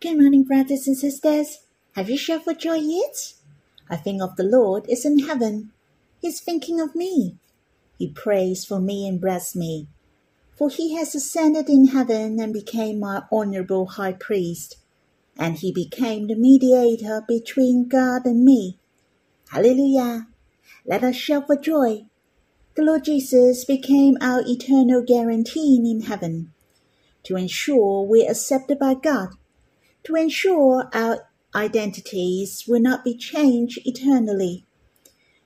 Good morning, brothers and sisters. Have you shouted for joy yet? I think of the Lord is in heaven. He's thinking of me. He prays for me and bless me. For he has ascended in heaven and became my honorable high priest. And he became the mediator between God and me. Hallelujah. Let us shout for joy. The Lord Jesus became our eternal guarantee in heaven to ensure we're accepted by God to ensure our identities will not be changed eternally.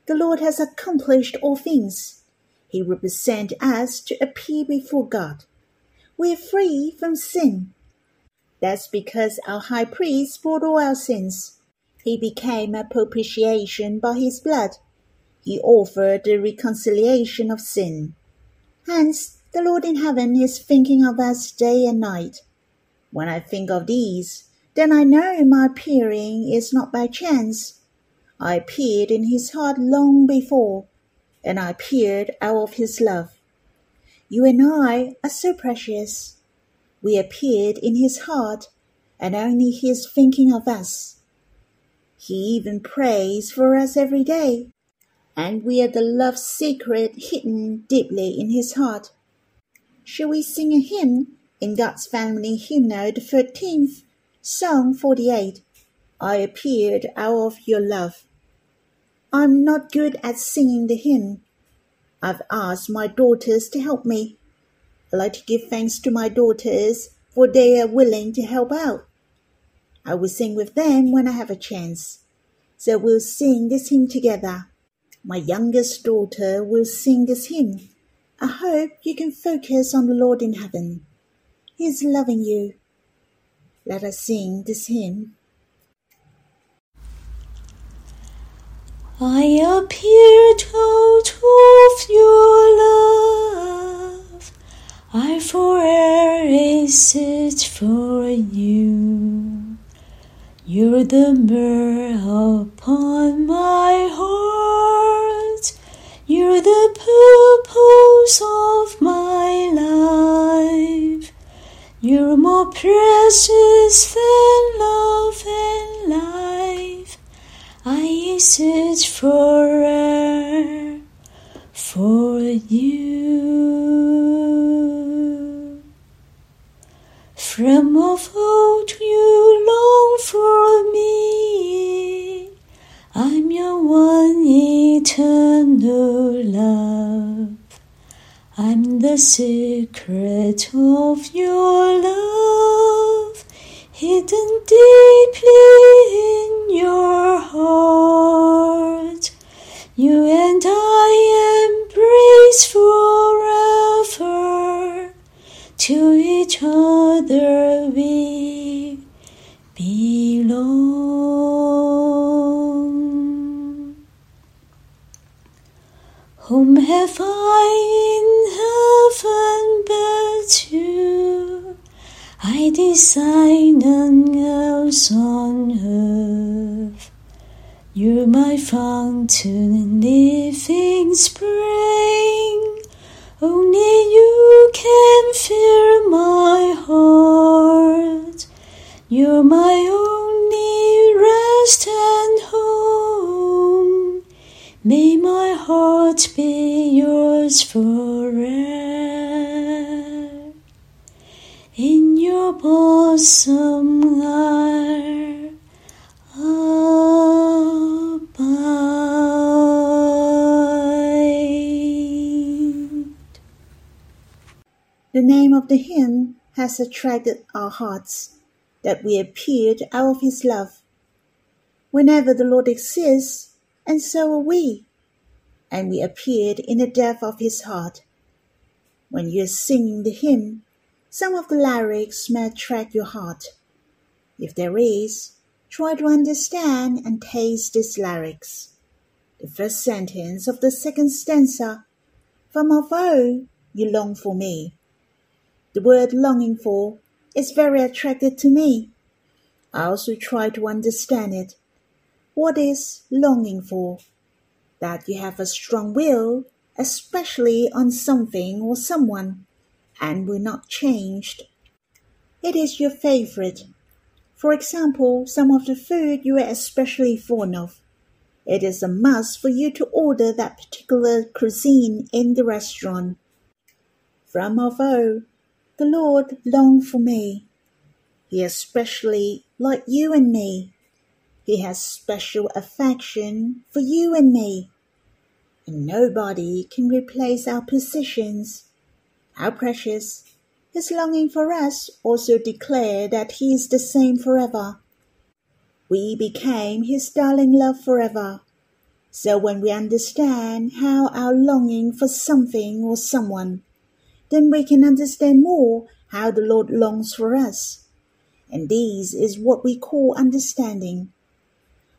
The Lord has accomplished all things. He represents us to appear before God. We are free from sin. That's because our high priest bore all our sins. He became a propitiation by his blood. He offered the reconciliation of sin. Hence, the Lord in heaven is thinking of us day and night. When I think of these, then I know my appearing is not by chance. I appeared in his heart long before, and I appeared out of his love. You and I are so precious. We appeared in his heart, and only he is thinking of us. He even prays for us every day, and we are the love secret hidden deeply in his heart. Shall we sing a hymn in God's family hymnal the thirteenth? Psalm 48 I appeared out of your love. I'm not good at singing the hymn. I've asked my daughters to help me. I like to give thanks to my daughters for they are willing to help out. I will sing with them when I have a chance. So we'll sing this hymn together. My youngest daughter will sing this hymn. I hope you can focus on the Lord in heaven. He is loving you let us sing this hymn. I appear out of your love. I forever search for you. You're the myrrh upon my heart. You're the purpose of my life. You're more precious than love and life. I search forever for you. From of old you long for me. I'm your one eternal the secret of your love, hidden deeply in your heart. You and I embrace forever, to each other we belong. Whom have I Desire none else on earth. You're my fountain and living spring. Only you can fill my heart. You're my only rest and home. May my heart be yours forever. In your bosom I abide. The name of the hymn has attracted our hearts, that we appeared out of his love. Whenever the Lord exists, and so are we, and we appeared in the depth of his heart. When you are singing the hymn, some of the lyrics may attract your heart. If there is, try to understand and taste these lyrics. The first sentence of the second stanza, From of old you long for me. The word longing for is very attractive to me. I also try to understand it. What is longing for? That you have a strong will, especially on something or someone, and will not change. It is your favorite. For example, some of the food you are especially fond of. It is a must for you to order that particular cuisine in the restaurant. From of old, the Lord longed for me. He especially liked you and me. He has special affection for you and me. And nobody can replace our positions. How precious! His longing for us also declare that he is the same forever. We became his darling love forever. So when we understand how our longing for something or someone, then we can understand more how the Lord longs for us. And this is what we call understanding.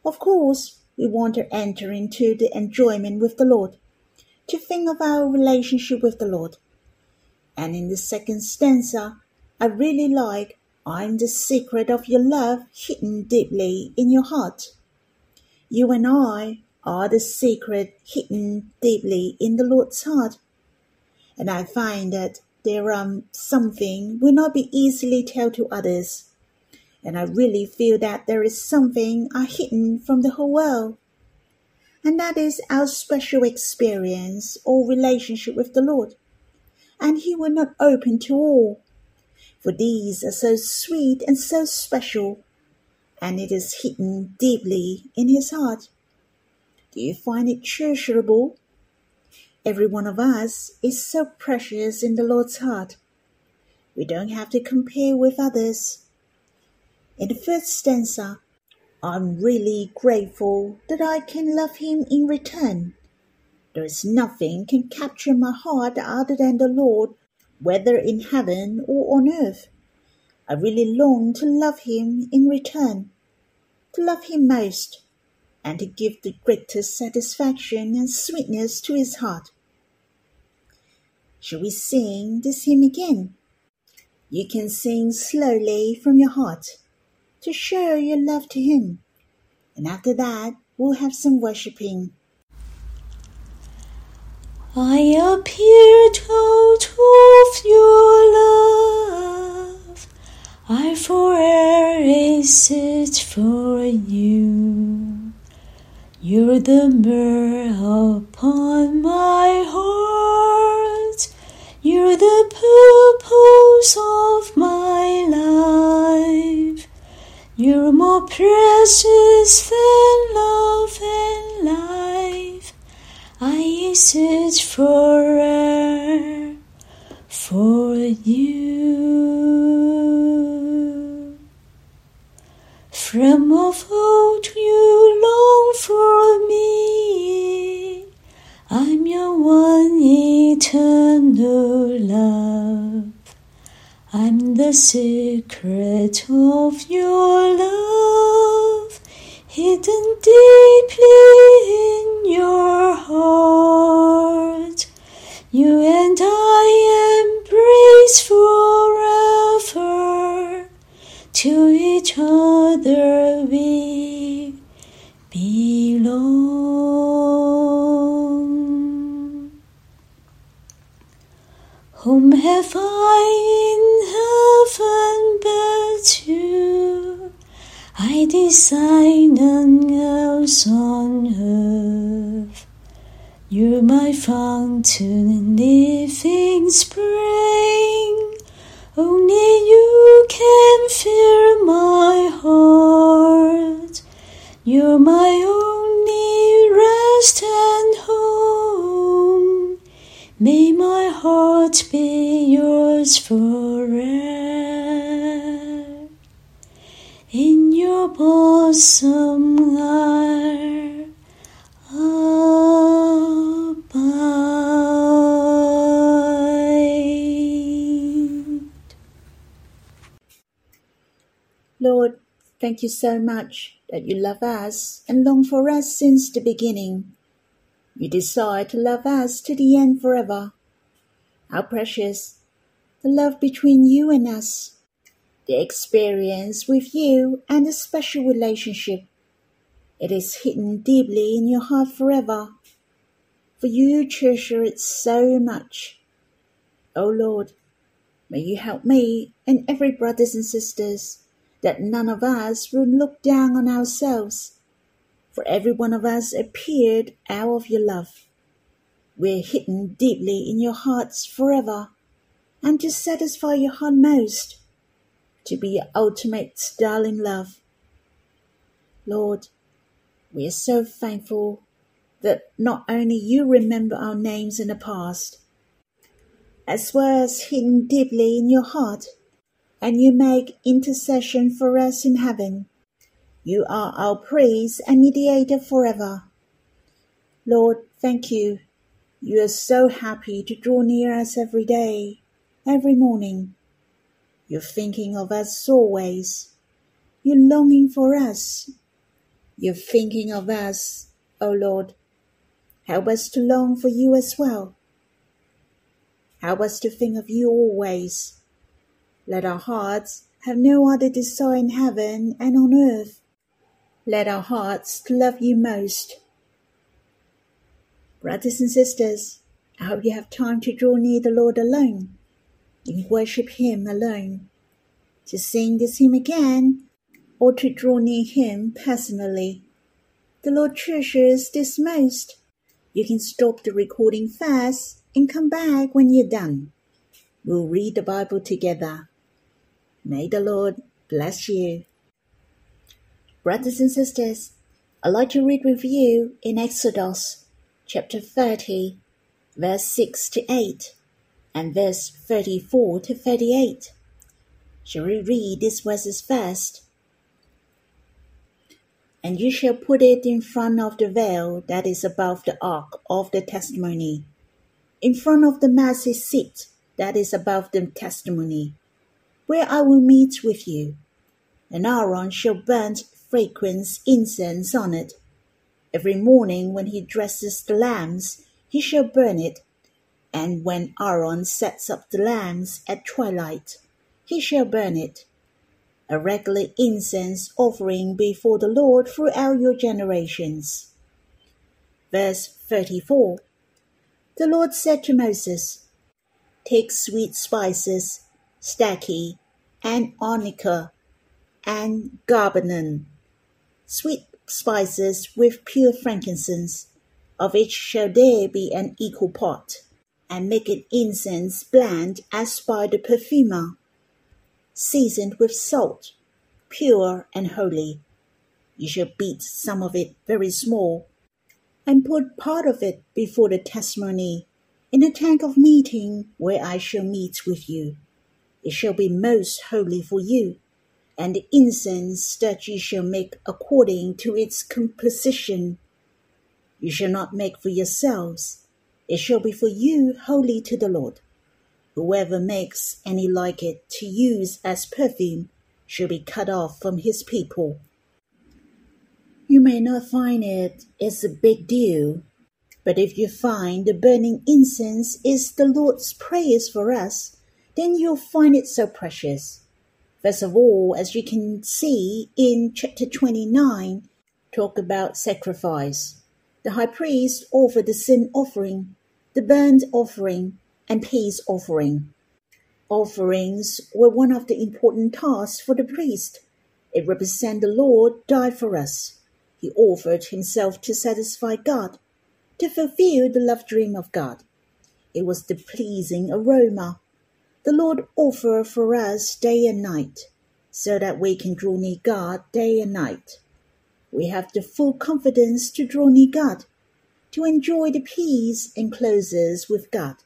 Of course, we want to enter into the enjoyment with the Lord, to think of our relationship with the Lord. And in the second stanza, I really like I'm the secret of your love hidden deeply in your heart. You and I are the secret hidden deeply in the Lord's heart. And I find that there are something will not be easily told to others. And I really feel that there is something are hidden from the whole world. And that is our special experience or relationship with the Lord. And He will not open to all for these are so sweet and so special, and it is hidden deeply in his heart. Do you find it treasurable? Every one of us is so precious in the Lord's heart. We don't have to compare with others. In the first stanza, I'm really grateful that I can love him in return. There is nothing can capture my heart other than the Lord whether in heaven or on earth. I really long to love him in return, to love him most, and to give the greatest satisfaction and sweetness to his heart. Shall we sing this hymn again? You can sing slowly from your heart to show your love to him. And after that, we'll have some worshipping. I appear told of your love. I forever search for you. You're the myrrh upon my heart. You're the purpose of my life. You're more precious than love and life. I search for for you. From of old you long for me. I'm your one eternal love. I'm the secret of your love hidden deeply in your heart. You and I embrace forever. To each other we belong. Whom have I in heaven but you? None else on earth. You're my fountain, and living spring. Only you can fill my heart. You're my only rest and home. May my heart be yours forever. Are abide. Lord, thank you so much that you love us and long for us since the beginning. You desire to love us to the end forever. How precious the love between you and us, the experience with you and the special relationship. It is hidden deeply in your heart forever, for you treasure it so much. O Lord, may you help me and every brothers and sisters that none of us will look down on ourselves, for every one of us appeared out of your love. We're hidden deeply in your hearts forever, and to satisfy your heart most, to be your ultimate darling love. Lord, we are so thankful that not only you remember our names in the past, as well as hidden deeply in your heart, and you make intercession for us in heaven. You are our praise and mediator forever. Lord, thank you. You are so happy to draw near us every day, every morning. You're thinking of us always. You're longing for us. You're thinking of us, O oh Lord. Help us to long for you as well. Help us to think of you always let our hearts have no other desire in heaven and on earth. Let our hearts love you most. Brothers and sisters, I hope you have time to draw near the Lord alone, and worship Him alone, to sing this hymn again, or to draw near Him personally. The Lord treasures this most. You can stop the recording fast and come back when you're done. We'll read the Bible together. May the Lord bless you. Brothers and sisters, I'd like to read with you in Exodus chapter 30, verse 6 to 8, and verse 34 to 38. Shall we read these verses first? And you shall put it in front of the veil that is above the ark of the testimony, in front of the mercy seat that is above the testimony where I will meet with you. And Aaron shall burn fragrant incense on it. Every morning when he dresses the lambs, he shall burn it. And when Aaron sets up the lamps at twilight, he shall burn it. A regular incense offering before the Lord throughout your generations. Verse 34 The Lord said to Moses, Take sweet spices stacte, and onycha, and galbanum, sweet spices with pure frankincense, of which shall there be an equal part, and make an incense bland as by the perfumer, seasoned with salt, pure and holy. You shall beat some of it very small, and put part of it before the testimony in the tent of meeting where I shall meet with you. It shall be most holy for you, and the incense that you shall make according to its composition. You shall not make for yourselves, it shall be for you holy to the Lord. Whoever makes any like it to use as perfume shall be cut off from his people. You may not find it is a big deal, but if you find the burning incense is the Lord's praise for us, then you'll find it so precious. First of all, as you can see in chapter 29, talk about sacrifice. The high priest offered the sin offering, the burnt offering, and peace offering. Offerings were one of the important tasks for the priest. It represents the Lord died for us. He offered himself to satisfy God, to fulfill the love dream of God. It was the pleasing aroma the Lord offered for us day and night, so that we can draw near God day and night. We have the full confidence to draw near God, to enjoy the peace and closes with God.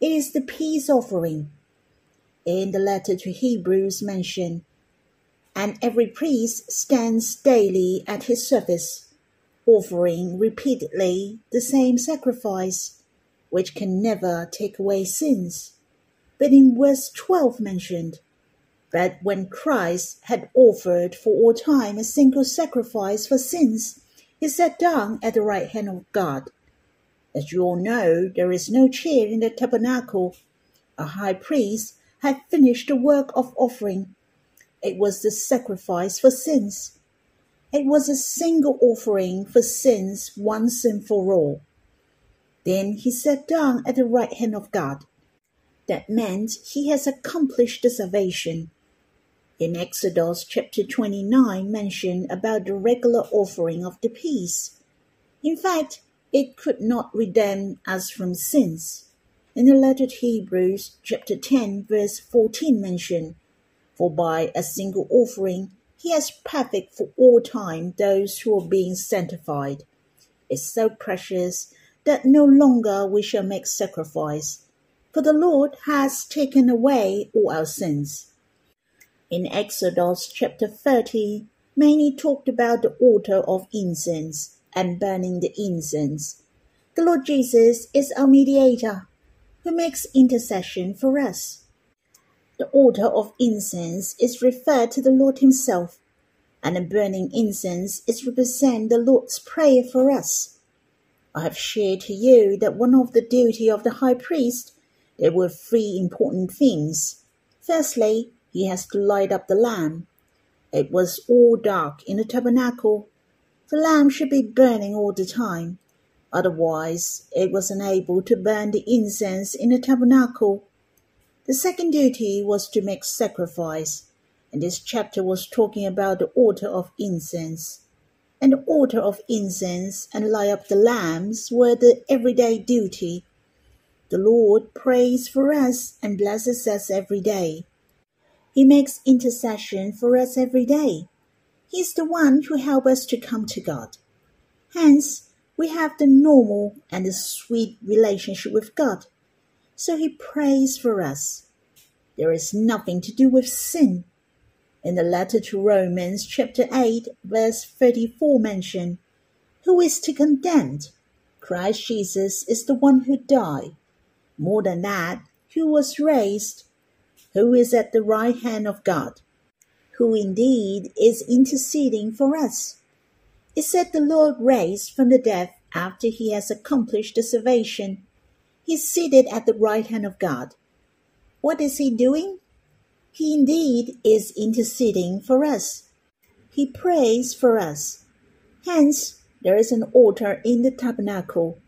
It is the peace offering. In the letter to Hebrews mentioned, and every priest stands daily at his service, offering repeatedly the same sacrifice, which can never take away sins but in verse 12 mentioned that when Christ had offered for all time a single sacrifice for sins, he sat down at the right hand of God. As you all know, there is no chair in the tabernacle. A high priest had finished the work of offering. It was the sacrifice for sins. It was a single offering for sins once and for all. Then he sat down at the right hand of God. That meant he has accomplished the salvation. In Exodus chapter 29 mention about the regular offering of the peace. In fact, it could not redeem us from sins. In the letter to Hebrews chapter 10 verse 14 mention, For by a single offering he has perfect for all time those who are being sanctified. It's so precious that no longer we shall make sacrifice, for the Lord has taken away all our sins in Exodus chapter 30 many talked about the altar of incense and burning the incense. The Lord Jesus is our mediator who makes intercession for us. The altar of incense is referred to the Lord Himself, and the burning incense is represent the Lord's prayer for us. I have shared to you that one of the duty of the high priest there were three important things. Firstly, he has to light up the lamp. It was all dark in the tabernacle. The lamp should be burning all the time, otherwise it was unable to burn the incense in the tabernacle. The second duty was to make sacrifice, and this chapter was talking about the altar of incense. And the altar of incense and light up the lamps were the everyday duty. The Lord prays for us and blesses us every day. He makes intercession for us every day. He is the one who helps us to come to God. Hence, we have the normal and the sweet relationship with God. So he prays for us. There is nothing to do with sin. In the letter to Romans chapter 8 verse 34 mention, who is to condemn? Christ Jesus is the one who died. More than that, who was raised who is at the right hand of God, who indeed is interceding for us. It said the Lord raised from the dead after he has accomplished the salvation. He is seated at the right hand of God. What is he doing? He indeed is interceding for us. He prays for us. Hence, there is an altar in the tabernacle.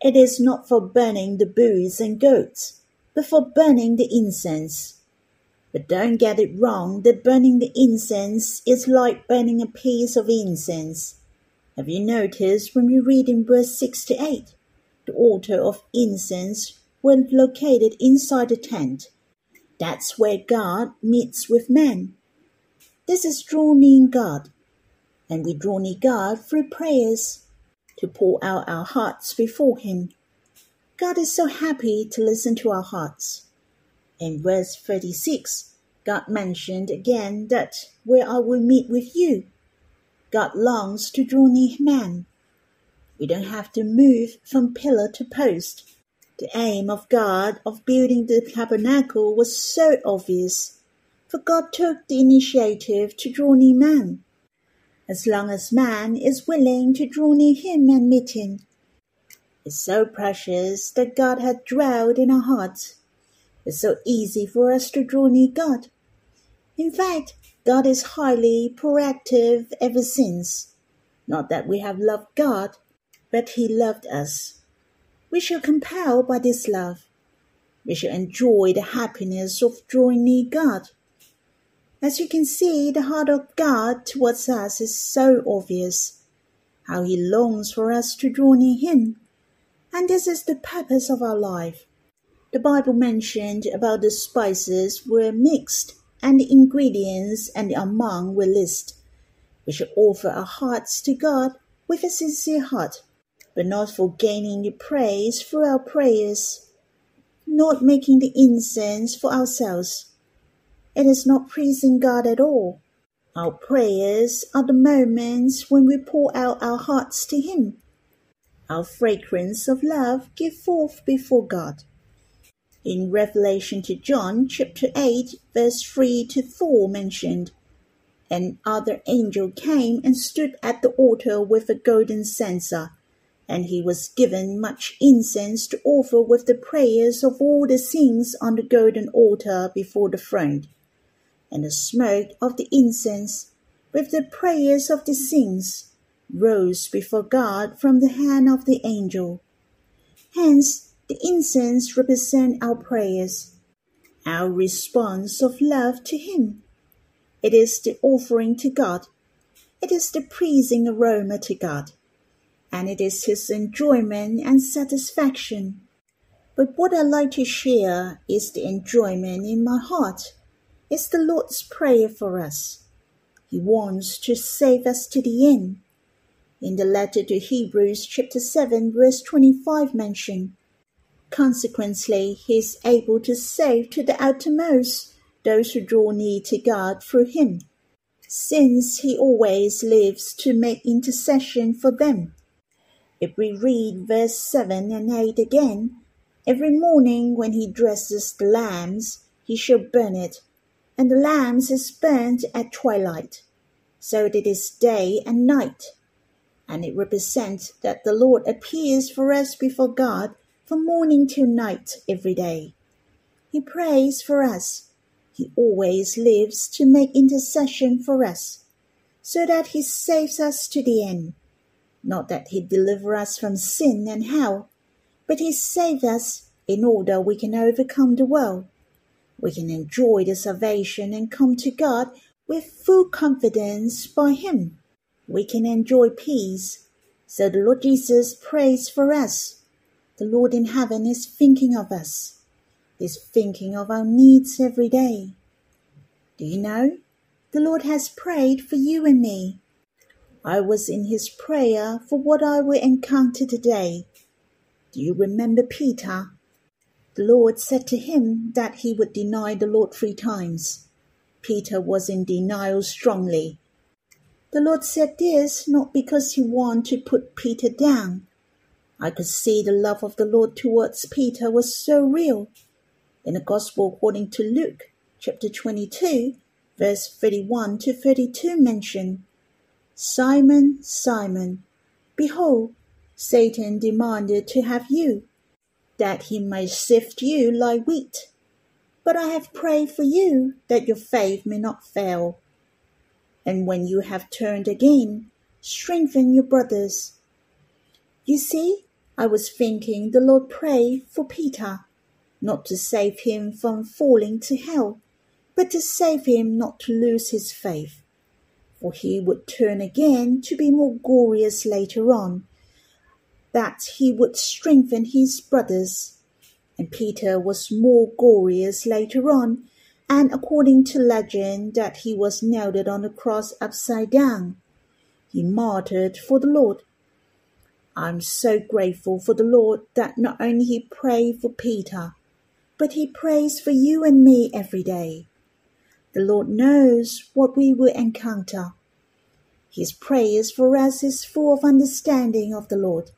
It is not for burning the bulls and goats before burning the incense. But don't get it wrong that burning the incense is like burning a piece of incense. Have you noticed when you read in verse 6 to 8? The altar of incense was located inside the tent. That's where God meets with men. This is draw near God, and we draw near God through prayers to pour out our hearts before Him God is so happy to listen to our hearts. In verse 36, God mentioned again that where I will meet with you. God longs to draw near man. We don't have to move from pillar to post. The aim of God of building the tabernacle was so obvious, for God took the initiative to draw near man. As long as man is willing to draw near him and meet him, is so precious that God hath dwelled in our hearts. It's so easy for us to draw near God. In fact, God is highly proactive ever since. Not that we have loved God, but He loved us. We shall compel by this love. We shall enjoy the happiness of drawing near God. As you can see, the heart of God towards us is so obvious. How He longs for us to draw near Him and this is the purpose of our life. The Bible mentioned about the spices were mixed, and the ingredients and the amount were listed. We should offer our hearts to God with a sincere heart, but not for gaining the praise through our prayers, not making the incense for ourselves. It is not praising God at all. Our prayers are the moments when we pour out our hearts to Him our fragrance of love give forth before God. In Revelation to John chapter 8 verse 3 to 4 mentioned, An other angel came and stood at the altar with a golden censer, and he was given much incense to offer with the prayers of all the saints on the golden altar before the throne. And the smoke of the incense, with the prayers of the saints, rose before God from the hand of the angel. Hence, the incense represent our prayers, our response of love to Him. It is the offering to God. It is the pleasing aroma to God. And it is His enjoyment and satisfaction. But what I like to share is the enjoyment in my heart. It's the Lord's prayer for us. He wants to save us to the end. In the letter to Hebrews, chapter 7, verse 25 mentioned, Consequently, he is able to save to the uttermost those who draw near to God through him, since he always lives to make intercession for them. If we read verse 7 and 8 again, every morning when he dresses the lambs, he shall burn it, and the lambs is burnt at twilight, so that it is day and night. And it represents that the Lord appears for us before God from morning till night every day. He prays for us. He always lives to make intercession for us, so that he saves us to the end. Not that he deliver us from sin and hell, but he saves us in order we can overcome the world. We can enjoy the salvation and come to God with full confidence by him. We can enjoy peace. So the Lord Jesus prays for us the Lord in heaven is thinking of us, is thinking of our needs every day. Do you know? The Lord has prayed for you and me. I was in his prayer for what I will encounter today. Do you remember Peter? The Lord said to him that he would deny the Lord three times. Peter was in denial strongly. The Lord said this not because he wanted to put Peter down, I could see the love of the Lord towards Peter was so real. In the Gospel according to Luke, chapter 22, verse 31 to 32 mention, Simon, Simon, behold, Satan demanded to have you, that he may sift you like wheat. But I have prayed for you that your faith may not fail. And when you have turned again, strengthen your brothers. You see, I was thinking the Lord pray for Peter, not to save him from falling to hell, but to save him not to lose his faith. For he would turn again to be more glorious later on, that he would strengthen his brothers. And Peter was more glorious later on, and according to legend, that he was nailed on the cross upside down. He martyred for the Lord I'm so grateful for the Lord that not only He prayed for Peter, but He prays for you and me every day. The Lord knows what we will encounter. His prayers for us is full of understanding of the Lord.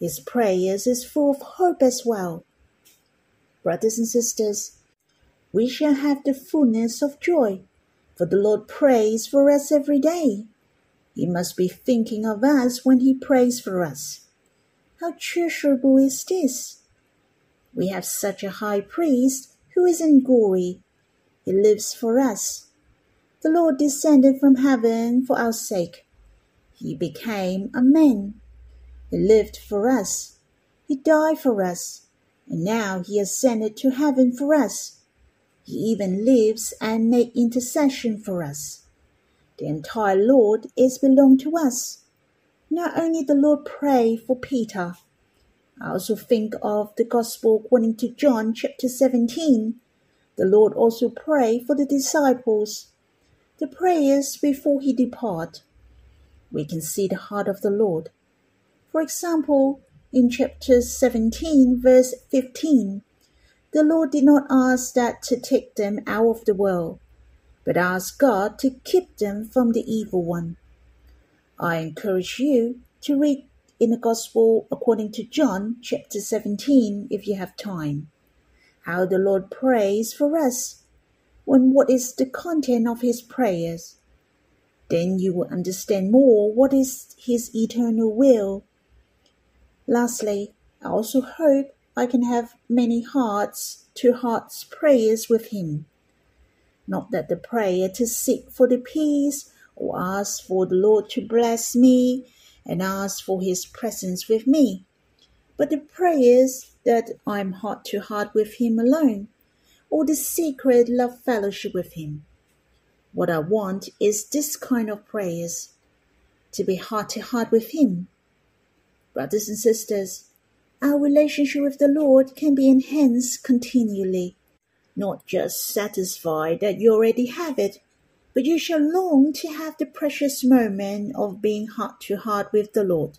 His prayers is full of hope as well. Brothers and sisters, we shall have the fullness of joy, for the Lord prays for us every day. He must be thinking of us when he prays for us. How treasurable is this! We have such a high priest who is in glory. He lives for us. The Lord descended from heaven for our sake. He became a man. He lived for us. He died for us. And now he ascended to heaven for us. He even lives and makes intercession for us. The entire Lord is belong to us. Not only the Lord pray for Peter, I also think of the Gospel according to John chapter 17. The Lord also pray for the disciples. The prayers before he depart. We can see the heart of the Lord. For example, in chapter 17, verse 15, the Lord did not ask that to take them out of the world, but ask God to keep them from the evil one. I encourage you to read in the Gospel according to John chapter 17 if you have time. How the Lord prays for us, when what is the content of his prayers. Then you will understand more what is his eternal will. Lastly, I also hope I can have many hearts to hearts prayers with him not that the prayer to seek for the peace or ask for the Lord to bless me and ask for his presence with me, but the prayers that I'm heart to heart with him alone, or the secret love fellowship with him. What I want is this kind of prayers to be heart to heart with Him. Brothers and sisters, our relationship with the Lord can be enhanced continually, not just satisfied that you already have it, but you shall long to have the precious moment of being heart to heart with the Lord.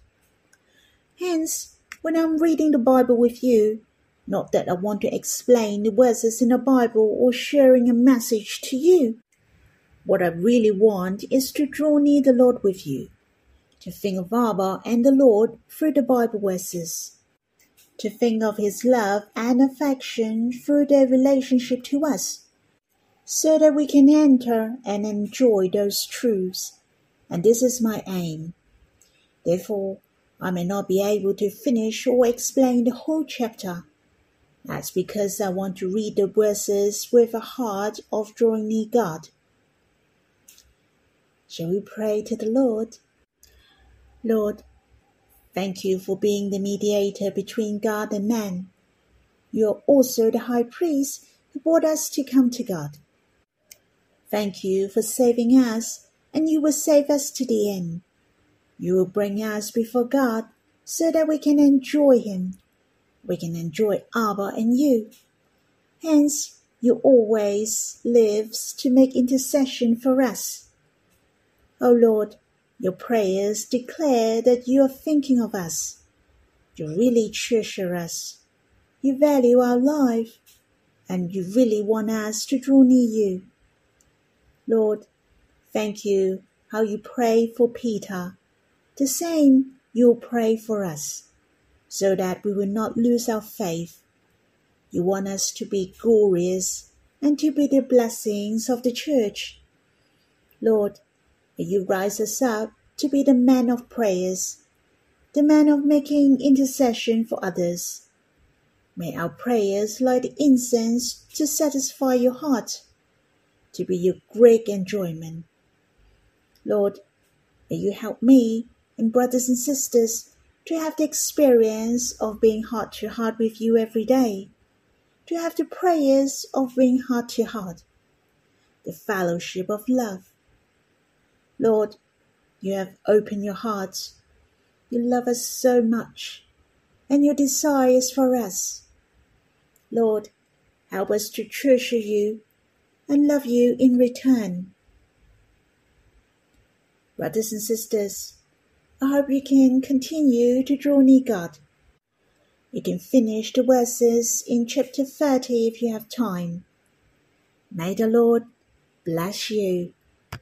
Hence, when I'm reading the Bible with you, not that I want to explain the verses in the Bible or sharing a message to you. What I really want is to draw near the Lord with you, to think of Abba and the Lord through the Bible verses, to think of His love and affection through their relationship to us, so that we can enter and enjoy those truths. And this is my aim. Therefore, I may not be able to finish or explain the whole chapter that's because I want to read the verses with a heart of drawing near God. Shall we pray to the Lord? Lord, thank you for being the mediator between God and man. You are also the high priest who brought us to come to God. Thank you for saving us, and you will save us to the end. You will bring us before God so that we can enjoy Him we can enjoy Abba and you. Hence, you always lives to make intercession for us. O Lord, your prayers declare that you are thinking of us. You really treasure us. You value our life, and you really want us to draw near you. Lord, thank you how you pray for Peter. The same you'll pray for us so that we will not lose our faith. You want us to be glorious and to be the blessings of the church. Lord, may you rise us up to be the man of prayers, the man of making intercession for others. May our prayers light the incense to satisfy your heart, to be your great enjoyment. Lord, may you help me and brothers and sisters to have the experience of being heart to heart with you every day, to have the prayers of being heart to heart, the fellowship of love. Lord, you have opened your hearts. You love us so much, and your desire is for us. Lord, help us to treasure you and love you in return. Brothers and sisters, I hope you can continue to draw near God. You can finish the verses in chapter 30 if you have time. May the Lord bless you.